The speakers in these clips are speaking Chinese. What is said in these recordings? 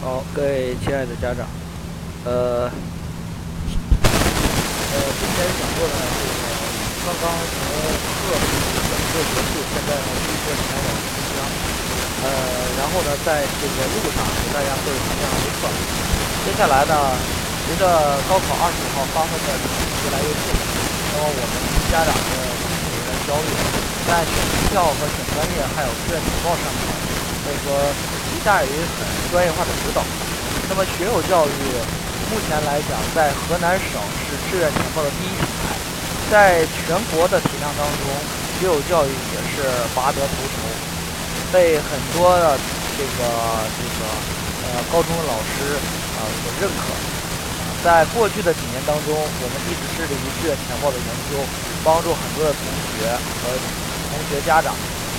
好，各位亲爱的家长，呃，呃，今天讲座呢，这个刚刚从课讲课结束，现在呢立刻前往新疆，呃，然后呢，在这个路上给大家做一场这样的课。接下来呢，随着高考二十号发送的越来越近，那么我们家长的有点焦虑，在选学校和选专业还有志愿填报上面，所以说。期待于很专业化的指导。那么学友教育目前来讲，在河南省是志愿填报的第一品牌，在全国的体量当中，学友教育也是拔得头筹，被很多的这个这个呃高中的老师啊所认可。在过去的几年当中，我们一直致力于志愿填报的研究，帮助很多的同学和同学家长。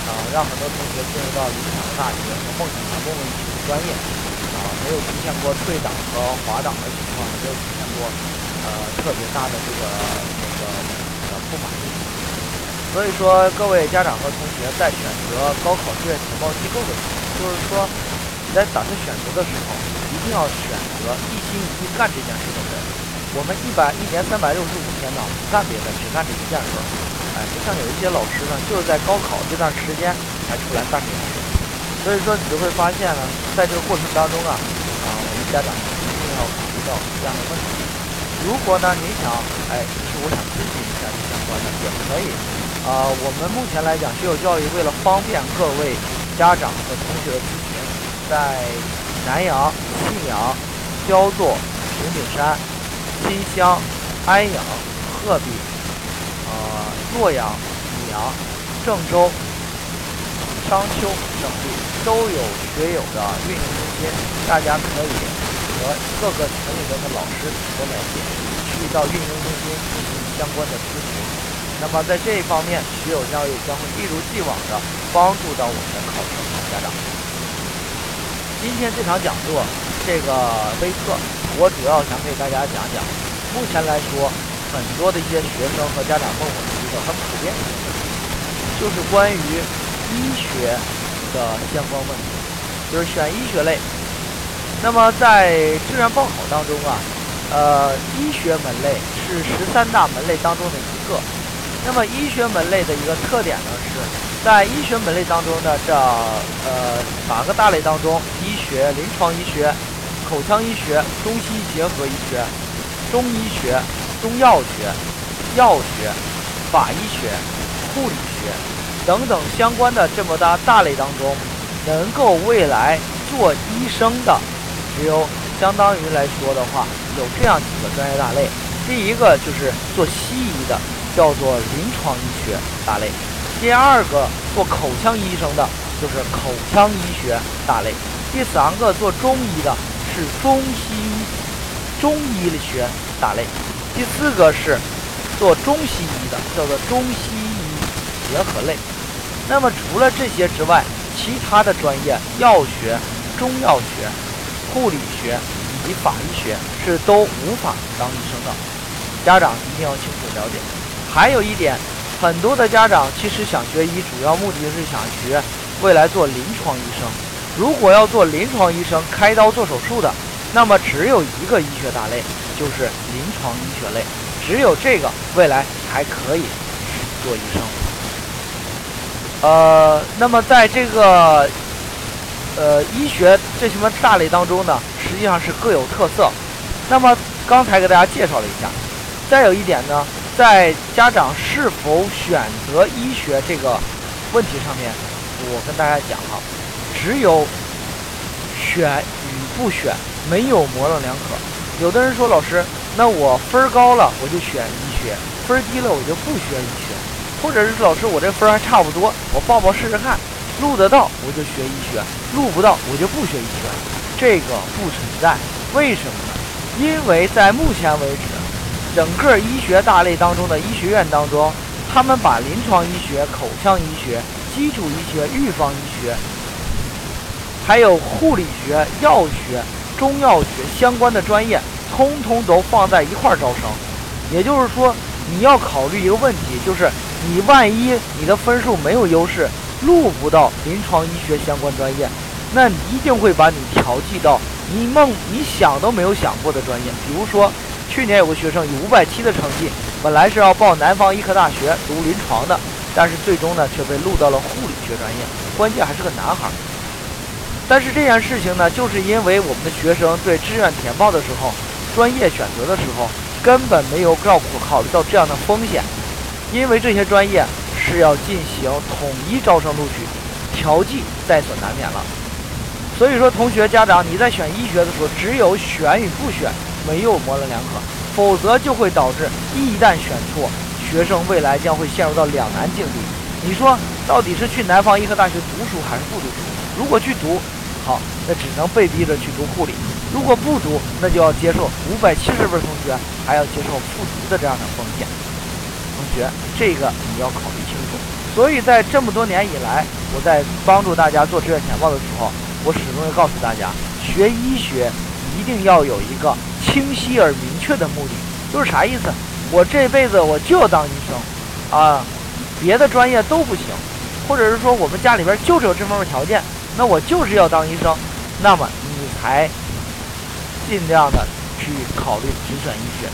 啊，让很多同学进入到理想的大学和梦想的梦寐以求的专业，啊，没有出现过退档和滑档的情况，没有出现过呃特别大的这个这个呃不满意。所以说，各位家长和同学在选择高考志愿填报机构的时候，就是说你在打算选择的时候，一定要选择一心一意干这件事的人。我们一百一年三百六十五天呢，不干别的，只干这一件事。哎，就像有一些老师呢，就是在高考这段时间才出来干这件事，所以说你就会发现呢，在这个过程当中啊，啊，我们家长一定要考虑到这样的问题。如果呢，你想，哎，其实我想咨询一下这相关的也可以。啊，我们目前来讲，学友教育为了方便各位家长和同学的咨询，在南阳、信阳、焦作、平顶山、新乡、安阳、鹤壁。洛阳、沂阳、郑州、商丘等地都有学友的运营中心，大家可以和各个城里边的老师取得联系，去到运营中心进行相关的咨询。那么在这一方面，学友教育将会一如既往的帮助到我们的考生和家长。今天这场讲座，这个微课，我主要想给大家讲讲，目前来说。很多的一些学生和家长问我个很普遍的，就是关于医学的相关问题，就是选医学类。那么在志愿报考当中啊，呃，医学门类是十三大门类当中的一个。那么医学门类的一个特点呢，是在医学门类当中的这呃八个大类当中，医学、临床医学、口腔医学、中西结合医学、中医学。中药学、药学、法医学、护理学等等相关的这么大大类当中，能够未来做医生的，只有相当于来说的话，有这样几个专业大类。第一个就是做西医的，叫做临床医学大类；第二个做口腔医生的，就是口腔医学大类；第三个做中医的，是中西医中医学大类。第四个是做中西医的，叫做中西医结合类。那么除了这些之外，其他的专业，药学、中药学、护理学以及法医学是都无法当医生的。家长一定要清楚了解。还有一点，很多的家长其实想学医，主要目的是想学未来做临床医生。如果要做临床医生，开刀做手术的，那么只有一个医学大类。就是临床医学类，只有这个未来还可以做医生。呃，那么在这个呃医学这些么大类当中呢，实际上是各有特色。那么刚才给大家介绍了一下，再有一点呢，在家长是否选择医学这个问题上面，我跟大家讲哈，只有选与不选，没有模棱两可。有的人说老师，那我分高了我就选医学，分低了我就不学医学，或者是老师我这分还差不多，我报报试试看，录得到我就学医学，录不到我就不学医学，这个不存在。为什么呢？因为在目前为止，整个医学大类当中的医学院当中，他们把临床医学、口腔医学、基础医学、预防医学，还有护理学、药学、中药学相关的专业。通通都放在一块儿招生，也就是说，你要考虑一个问题，就是你万一你的分数没有优势，录不到临床医学相关专业，那一定会把你调剂到你梦你想都没有想过的专业。比如说，去年有个学生以五百七的成绩，本来是要报南方医科大学读临床的，但是最终呢却被录到了护理学专业，关键还是个男孩。但是这件事情呢，就是因为我们的学生对志愿填报的时候，专业选择的时候根本没有照顾考虑到这样的风险，因为这些专业是要进行统一招生录取，调剂在所难免了。所以说，同学家长，你在选医学的时候，只有选与不选，没有模棱两可，否则就会导致一旦选错，学生未来将会陷入到两难境地。你说，到底是去南方医科大学读书还是不读书？如果去读，好，那只能被逼着去读护理；如果不读，那就要接受五百七十分同学还要接受复读的这样的风险。同学，这个你要考虑清楚。所以在这么多年以来，我在帮助大家做志愿填报的时候。我始终要告诉大家，学医学一定要有一个清晰而明确的目的，就是啥意思？我这辈子我就要当医生，啊，别的专业都不行，或者是说我们家里边就是有这方面条件，那我就是要当医生，那么你才尽量的去考虑只选医学。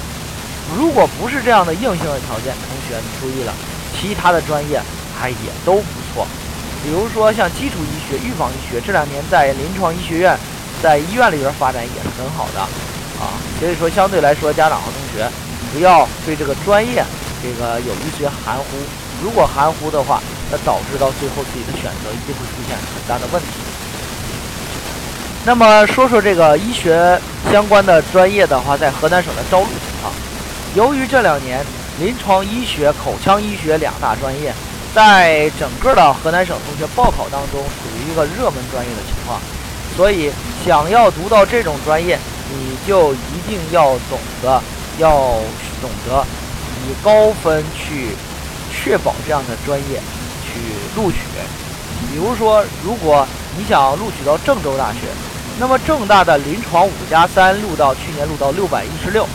如果不是这样的硬性的条件，同学你注意了，其他的专业还也都不错。比如说像基础医学、预防医学，这两年在临床医学院、在医院里边发展也是很好的啊。所以说，相对来说，家长和同学不要对这个专业这个有一些含糊。如果含糊的话，那导致到最后自己的选择一定会出现很大的问题。那么说说这个医学相关的专业的话，在河南省的招录情况。由于这两年临床医学、口腔医学两大专业。在整个的河南省同学报考当中，属于一个热门专业的情况，所以想要读到这种专业，你就一定要懂得，要懂得以高分去确保这样的专业去录取。比如说，如果你想录取到郑州大学，那么郑大的临床五加三录到去年录到六百一十六，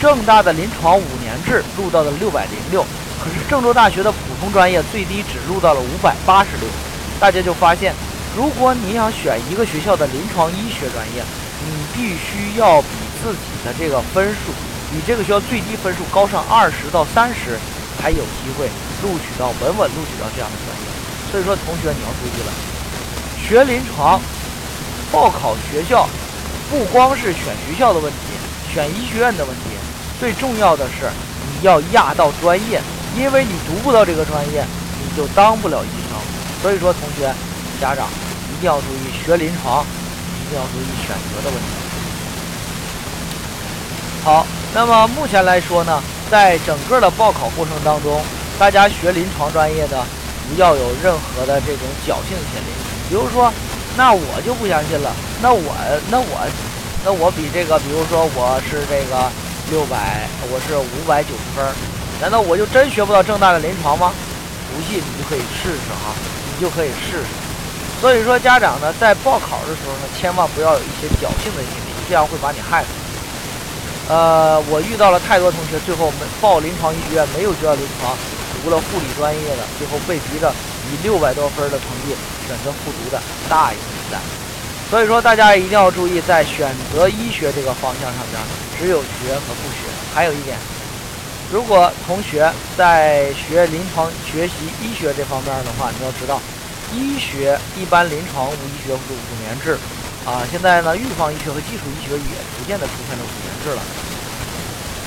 郑大的临床五年制录到了六百零六。可是郑州大学的普通专业最低只录到了五百八十六，大家就发现，如果你想选一个学校的临床医学专业，你必须要比自己的这个分数，比这个学校最低分数高上二十到三十，才有机会录取到稳稳录取到这样的专业。所以说，同学你要注意了，学临床报考学校，不光是选学校的问题，选医学院的问题，最重要的是你要压到专业。因为你读不到这个专业，你就当不了医生。所以说，同学、家长一定要注意学临床，一定要注意选择的问题。好，那么目前来说呢，在整个的报考过程当中，大家学临床专业的不要有任何的这种侥幸心理。比如说，那我就不相信了，那我、那我、那我比这个，比如说我是这个六百，我是五百九十分。难道我就真学不到正大的临床吗？不信你就可以试试哈，你就可以试试。所以说家长呢，在报考的时候呢，千万不要有一些侥幸的心理，这样会把你害死。呃，我遇到了太多同学，最后没报临床医学院，没有学到临床，除了护理专业的，最后被逼着以六百多分的成绩选择复读的，大有人在。所以说大家一定要注意，在选择医学这个方向上边，只有学和不学。还有一点。如果同学在学临床、学习医学这方面的话，你要知道，医学一般临床无医学是五年制，啊，现在呢，预防医学和基础医学也逐渐的出现了五年制了。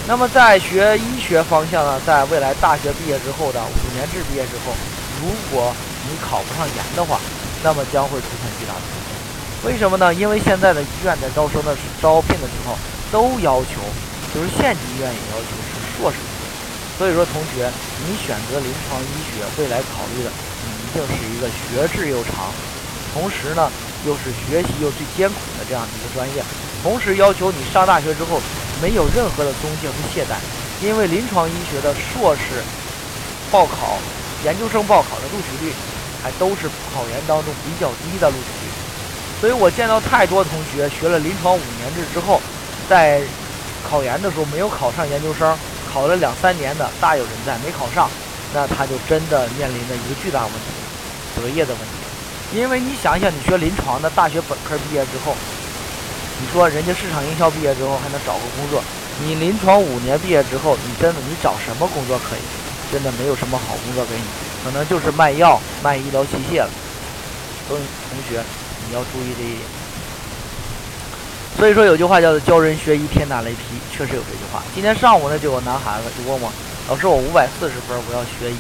那么在学医学方向呢，在未来大学毕业之后的五年制毕业之后，如果你考不上研的话，那么将会出现巨大的风险。为什么呢？因为现在的医院在招生的招聘的时候都要求，就是县级医院也要求是硕士。所以说，同学，你选择临床医学，未来考虑的你一定是一个学制又长，同时呢又是学习又最艰苦的这样的一个专业。同时要求你上大学之后没有任何的松懈和懈怠，因为临床医学的硕士报考、研究生报考的录取率还都是考研当中比较低的录取率。所以我见到太多同学学了临床五年制之后，在考研的时候没有考上研究生。考了两三年的大有人在，没考上，那他就真的面临着一个巨大问题，择业的问题。因为你想想，你学临床的，大学本科毕业之后，你说人家市场营销毕业之后还能找个工作，你临床五年毕业之后，你真的你找什么工作可以？真的没有什么好工作给你，可能就是卖药、卖医疗器械了。所以同学，你要注意这一点。所以说有句话叫做“教人学医，天打雷劈”，确实有这句话。今天上午呢，就有男孩子就问我：“老师，我五百四十分，我要学医。”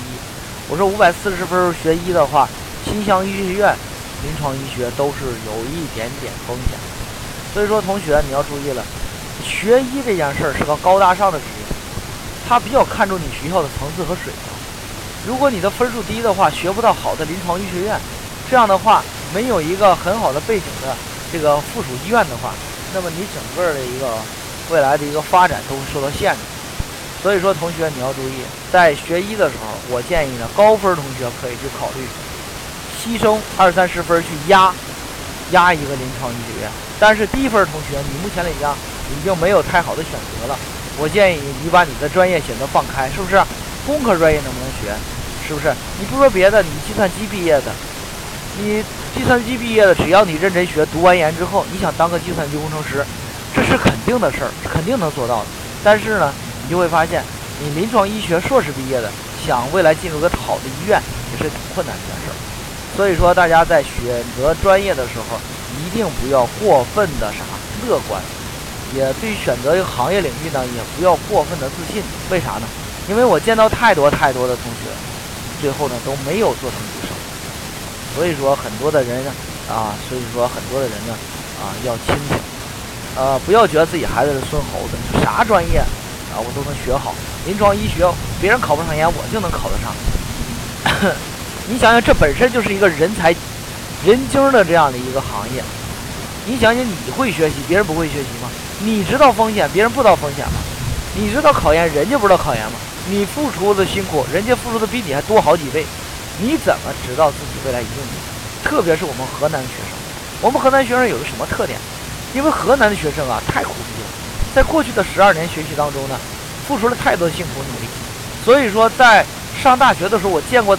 我说：“五百四十分学医的话，新乡医学院临床医学都是有一点点风险。所以说，同学你要注意了，学医这件事儿是个高大上的职业。”他比较看重你学校的层次和水平。如果你的分数低的话，学不到好的临床医学院，这样的话没有一个很好的背景的这个附属医院的话，那么你整个的一个未来的一个发展都会受到限制。所以说，同学你要注意，在学医的时候，我建议呢，高分同学可以去考虑牺牲二三十分去压压一个临床医学院，但是低分同学，你目前来讲已经没有太好的选择了。我建议你把你的专业选择放开，是不是？工科专业能不能学？是不是？你不说别的，你计算机毕业的，你计算机毕业的，只要你认真学，读完研之后，你想当个计算机工程师，这是肯定的事儿，肯定能做到的。但是呢，你就会发现，你临床医学硕士毕业的，想未来进入个好的医院，也是挺困难的一件事儿。所以说，大家在选择专业的时候，一定不要过分的啥乐观。也对于选择一个行业领域呢，也不要过分的自信。为啥呢？因为我见到太多太多的同学，最后呢都没有做成医生。所以说很多的人呢啊，所以说很多的人呢啊要清醒，呃不要觉得自己孩子是孙猴子，啥专业啊我都能学好。临床医学别人考不上研，我就能考得上。你想想，这本身就是一个人才人精的这样的一个行业。你想想，你会学习，别人不会学习吗？你知道风险，别人不知道风险吗？你知道考研，人家不知道考研吗？你付出的辛苦，人家付出的比你还多好几倍，你怎么知道自己未来一定赢？特别是我们河南学生，我们河南学生有个什么特点？因为河南的学生啊太苦逼了，在过去的十二年学习当中呢，付出了太多的辛苦努力，所以说在上大学的时候，我见过，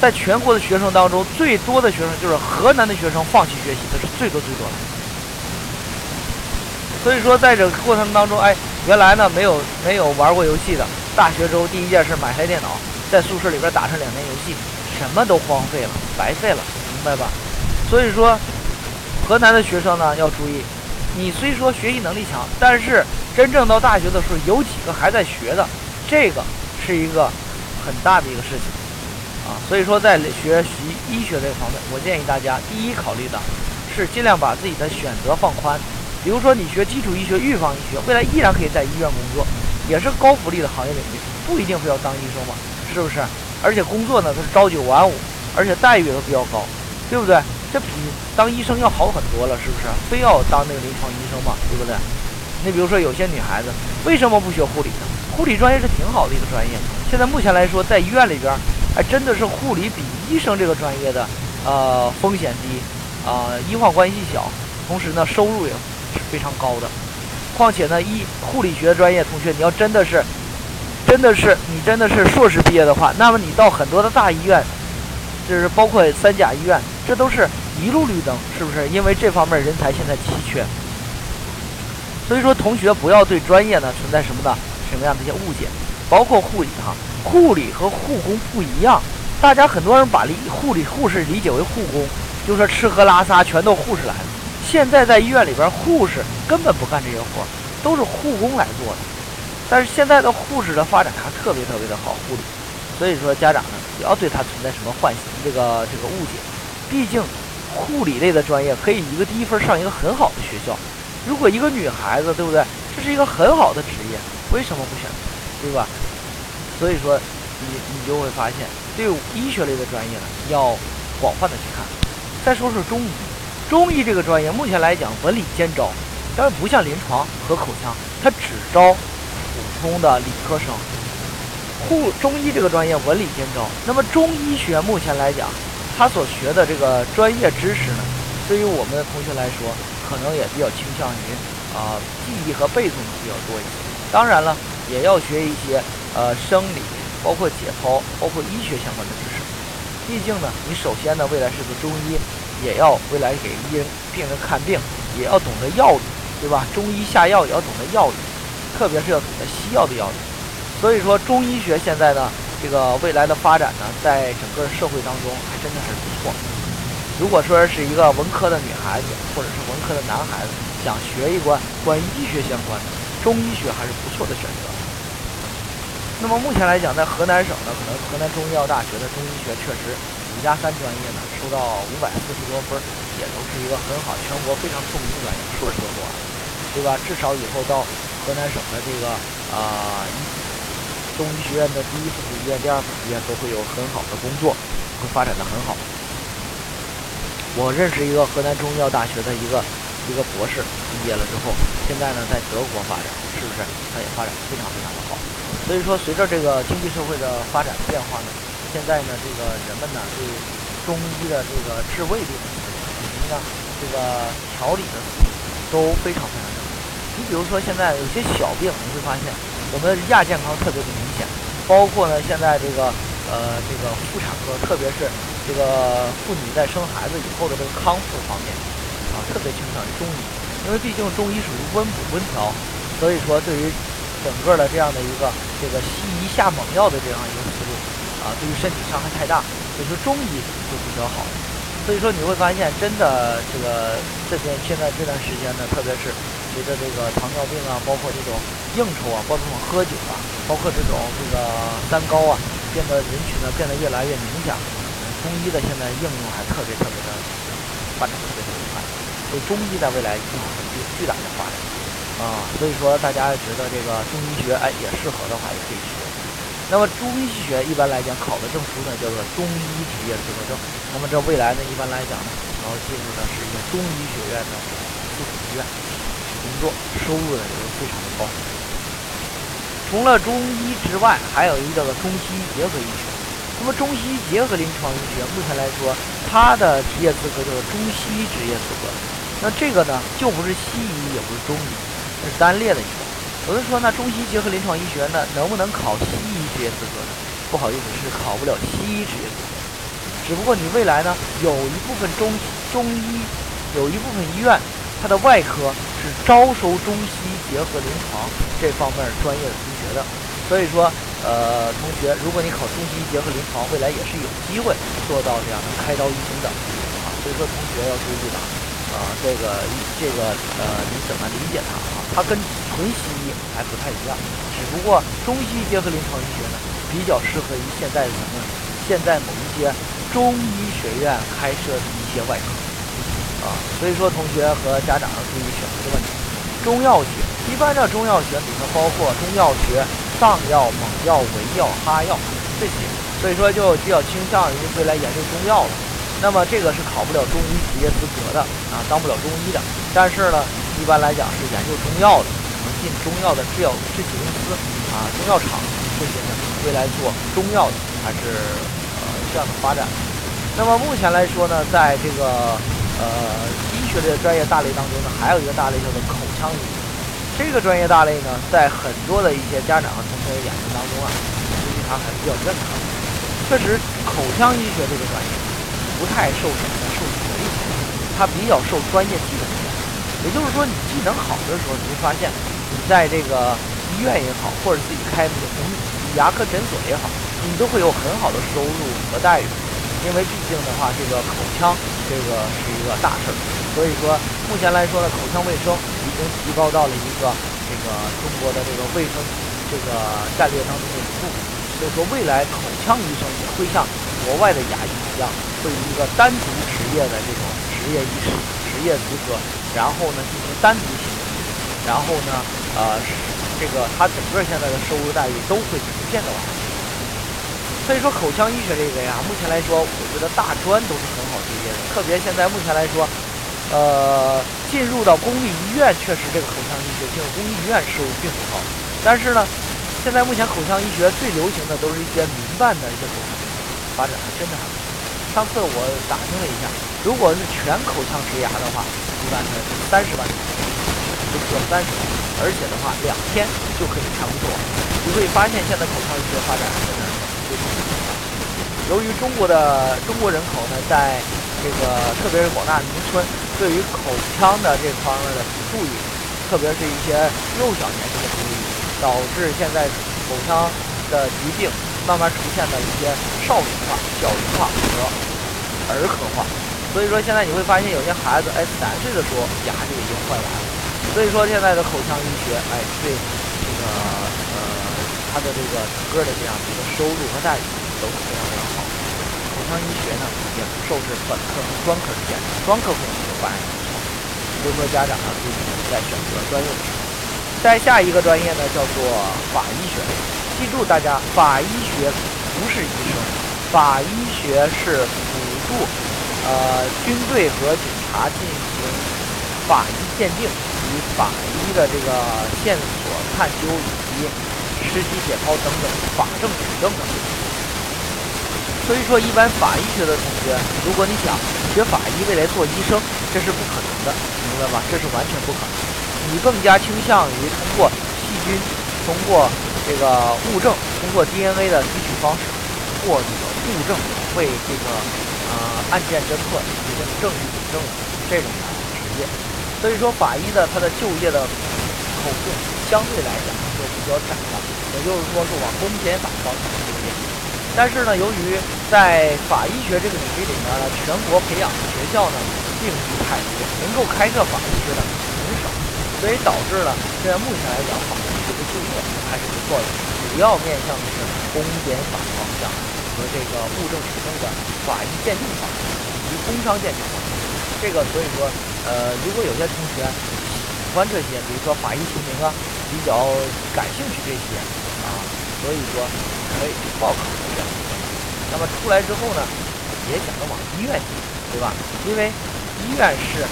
在全国的学生当中最多的学生就是河南的学生放弃学习的是最多最多的。所以说，在这个过程当中，哎，原来呢没有没有玩过游戏的，大学之后第一件事买台电脑，在宿舍里边打上两年游戏，什么都荒废了，白费了，明白吧？所以说，河南的学生呢要注意，你虽说学习能力强，但是真正到大学的时候，有几个还在学的，这个是一个很大的一个事情啊。所以说，在学习医学这个方面，我建议大家第一考虑的是尽量把自己的选择放宽。比如说，你学基础医学、预防医学，未来依然可以在医院工作，也是高福利的行业领域，不一定非要当医生嘛，是不是？而且工作呢，它是朝九晚五，而且待遇都比较高，对不对？这比当医生要好很多了，是不是？非要当那个临床医生嘛，对不对？你比如说，有些女孩子为什么不学护理呢？护理专业是挺好的一个专业，现在目前来说，在医院里边，还真的是护理比医生这个专业的，呃，风险低，啊，医患关系小，同时呢，收入也。是非常高的，况且呢，医护理学专业同学，你要真的是，真的是你真的是硕士毕业的话，那么你到很多的大医院，就是包括三甲医院，这都是一路绿灯，是不是？因为这方面人才现在稀缺，所以说同学不要对专业呢存在什么的什么样的一些误解，包括护理哈，护理和护工不一样，大家很多人把理护理护士理解为护工，就说吃喝拉撒全都护士来。现在在医院里边，护士根本不干这些活，都是护工来做的。但是现在的护士的发展还特别特别的好，护理。所以说家长呢，不要对他存在什么幻这个这个误解。毕竟护理类的专业可以一个低分上一个很好的学校。如果一个女孩子，对不对？这是一个很好的职业，为什么不选择？对吧？所以说你你就会发现，对医学类的专业呢，要广泛的去看。再说说中医。中医这个专业目前来讲文理兼招，当然不像临床和口腔，它只招普通的理科生。护中医这个专业文理兼招，那么中医学目前来讲，他所学的这个专业知识呢，对于我们的同学来说，可能也比较倾向于啊记忆和背诵比较多一些。当然了，也要学一些呃生理，包括解剖，包括医学相关的知识。毕竟呢，你首先呢，未来是个中医，也要未来给医人病人看病，也要懂得药理，对吧？中医下药也要懂得药理，特别是要懂得西药的药理。所以说，中医学现在呢，这个未来的发展呢，在整个社会当中还真的是不错。如果说是一个文科的女孩子，或者是文科的男孩子，想学一关关于医学相关的，中医学还是不错的选择。那么目前来讲，在河南省呢，可能河南中医药大学的中医学确实五加三专业呢，收到五百四十多分，也都是一个很好、全国非常出名的专业，硕士都做完，对吧？至少以后到河南省的这个啊中医学院的第一附属医院、第二附属医院都会有很好的工作，会发展的很好。我认识一个河南中医药大学的一个一个博士，毕业了之后，现在呢在德国发展，是不是？他也发展非常非常的好。所以说，随着这个经济社会的发展变化呢，现在呢，这个人们呢对中医的这个治胃病以及呢这个调理的思路都非常非常正。你比如说，现在有些小病，你会发现我们亚健康特别的明显，包括呢现在这个呃这个妇产科，特别是这个妇女在生孩子以后的这个康复方面啊，特别倾向于中医，因为毕竟中医属于温补温调，所以说对于。整个的这样的一个这个西医下猛药的这样一个思路啊，对于身体伤害太大，所以说中医就比较好。所以说你会发现，真的这个这边现在这段时间呢，特别是随着这个糖尿病啊，包括这种应酬啊，包括这种喝酒啊，包括这种这个三高啊，变得人群呢变得越来越明显。中医的现在应用还特别特别的发展特别特别快，所以中医在未来一定会有巨大的发展。啊，所以说大家觉得这个中医学，哎，也适合的话，也可以学。那么中医学一般来讲考的证书呢，叫做中医职业资格证。那么这未来呢，一般来讲呢，然后进入的是一个中医学院的附属医院去工作，收入呢也是非常的高。除了中医之外，还有一个叫做中西医结合医学。那么中西医结合临床医学，目前来说，它的职业资格叫做中西医职业资格。那这个呢，就不是西医，也不是中医。是单列的一个。有人说，那中西结合临床医学呢，能不能考西医职业资格呢？不好意思，是考不了西医职业资格。只不过你未来呢，有一部分中中医，有一部分医院，它的外科是招收中西结合临床这方面专业的同学的。所以说，呃，同学，如果你考中西结合临床，未来也是有机会做到这样的开刀医生的啊。所以说，同学要注意了。啊，这个这个呃，你怎么理解它啊？它跟纯西医还不太一样，只不过中西医结合临床医学呢，比较适合于现在什么？现在某一些中医学院开设的一些外科啊。所以说，同学和家长要注意选择的问题。中药学一般的中药学里面包括中药学、上药、蒙药、维药、哈药这些，所以说就比较倾向于未来研究中药了。那么这个是考不了中医职业资格的啊，当不了中医的。但是呢，一般来讲是研究中药的，可能进中药的制药制剂公司啊、中药厂这些呢，未来做中药的还是呃这样的发展。那么目前来说呢，在这个呃医学的专业大类当中呢，还有一个大类叫做口腔医学。这个专业大类呢，在很多的一些家长和同学的眼睛当中啊，实际上还是比较认可的。确实，口腔医学这个专业。不太受什么呢？受学历，它比较受专业技能。也就是说，你技能好的时候，你会发现，你在这个医院也好，或者自己开那个牙科诊所也好，你都会有很好的收入和待遇。因为毕竟的话，这个口腔这个是一个大事儿。所以说，目前来说呢，口腔卫生已经提高到了一个这个中国的这个卫生这个战略当中的一部分。所以说，未来口腔医生也会像国外的牙医一样。会一个单独职业的这种职业医师职业资格，然后呢进行单独行医，然后呢，呃，这个他整个现在的收入待遇都会逐渐的往上提升。所以说口腔医学这个呀，目前来说，我觉得大专都是很好就业的，特别现在目前来说，呃，进入到公立医院，确实这个口腔医学进入公立医院收入并不高，但是呢，现在目前口腔医学最流行的都是一些民办的一些口腔医院，发展还真的还不错。上次我打听了一下，如果是全口腔植牙的话，一般呢是三十万，就需要三十万，而且的话两天就可以全部做完。你会发现现在口腔医学发展真的非常快。由于中国的中国人口呢，在这个特别是广大农村，对于口腔的这方面的不注意，特别是一些幼小年龄的不注意，导致现在口腔的疾病慢慢出现了一些少龄化、小龄化和儿科化。所以说现在你会发现有些孩子，哎，三岁的时候牙就已经坏完了。所以说现在的口腔医学，哎，对这个呃他的这个整个的这样的一个收入和待遇都是非常非常好。口腔医学呢也不受是本科和专科之间，专科会有发展的所以说家长呢自己在选择专业的时候，再下一个专业呢叫做法医学。记住大家，法医学不是医生，法医学是辅助。呃，军队和警察进行法医鉴定与法医的这个线索探究以及尸体解剖等等法证取证的。所以说，一般法医学的同学，如果你想学法医未来做医生，这是不可能的，明白吧？这是完全不可能。你更加倾向于通过细菌、通过这个物证、通过 DNA 的提取方式或者物证为这个。呃，案件侦破进行证据举证这种职业，所以说法医的他的就业的口径相对来讲就比较窄了，也就是说是往公检法方向就业。但是呢，由于在法医学这个领域里面呢，全国培养的学校呢并不太多，能够开设法医师的很少，所以导致了现在目前来讲，法医师的就业还是不错的，主要面向的是公检法方向。和这个物证取证的法医鉴定法以及工伤鉴定法，这个所以说，呃，如果有些同学喜欢这些，比如说法医提名啊，比较感兴趣这些啊，所以说可以去报考这个。那么出来之后呢，也想着往医院进，对吧？因为医院是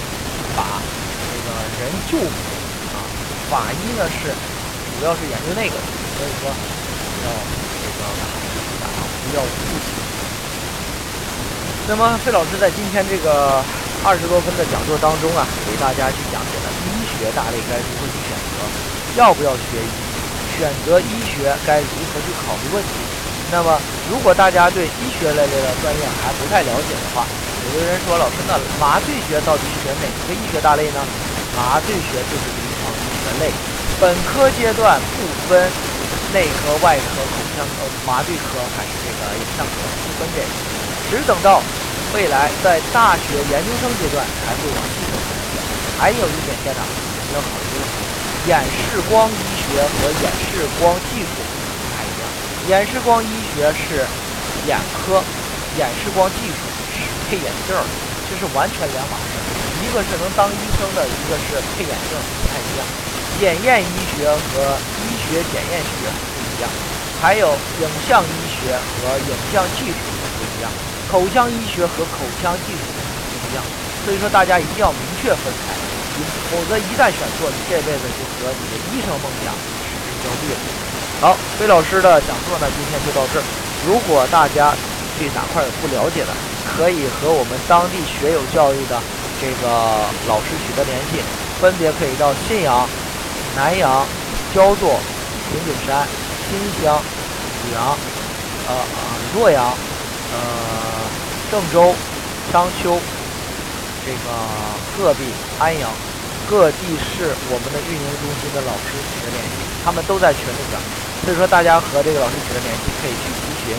把这个人救活啊，法医呢是主要是研究那个，所以说要。要不起。那么费老师在今天这个二十多分的讲座当中啊，给大家去讲解了医学大类该如何去选择，要不要学医，选择医学该如何去考虑问题。那么如果大家对医学类的专业还不太了解的话，有的人说老师，那麻醉学到底选哪个医学大类呢？麻醉学就是临床医学类，本科阶段不分。内科、外科、口腔科、麻醉科还是这个影像科，不分这个，只等到未来在大学研究生阶段才会往系统方向选。还有一点，家长要考虑的是，眼视光医学和眼视光技术不太一样。眼视光医学是眼科，眼视光技术是配眼镜儿，这是完全两码事。一个是能当医生的，一个是配眼镜，不太一样。检验医学和医学检验学不一样，还有影像医学和影像技术不一样，口腔医学和口腔技术不一样，所以说大家一定要明确分开，否则一旦选错，你这辈子就和你的医生梦想失之交臂了。好，魏老师的讲座呢，今天就到这儿。如果大家对哪块有不了解的，可以和我们当地学友教育的这个老师取得联系，分别可以到信阳、南阳、焦作。平顶山、新乡、濮阳、呃呃洛阳、呃郑州、商丘、这个鹤壁、安阳各地市我们的运营中心的老师取得联系，他们都在群里边，所以说大家和这个老师取得联系，可以去咨询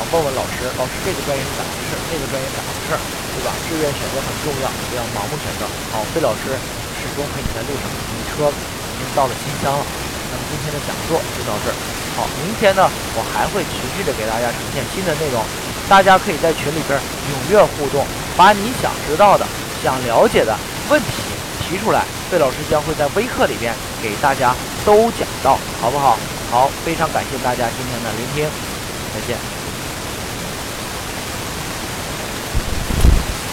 啊，问问老师，老师这个专业是咋回事，那个专业咋回事，对吧？志愿选择很重要，不要盲目选择。好，费老师始终陪你在路上，你车到了新乡了。那么今天的讲座就到这儿。好，明天呢，我还会持续的给大家呈现新的内容，大家可以在群里边踊跃互动，把你想知道的、想了解的问题提出来，费老师将会在微课里边给大家都讲到，好不好？好，非常感谢大家今天的聆听，再见。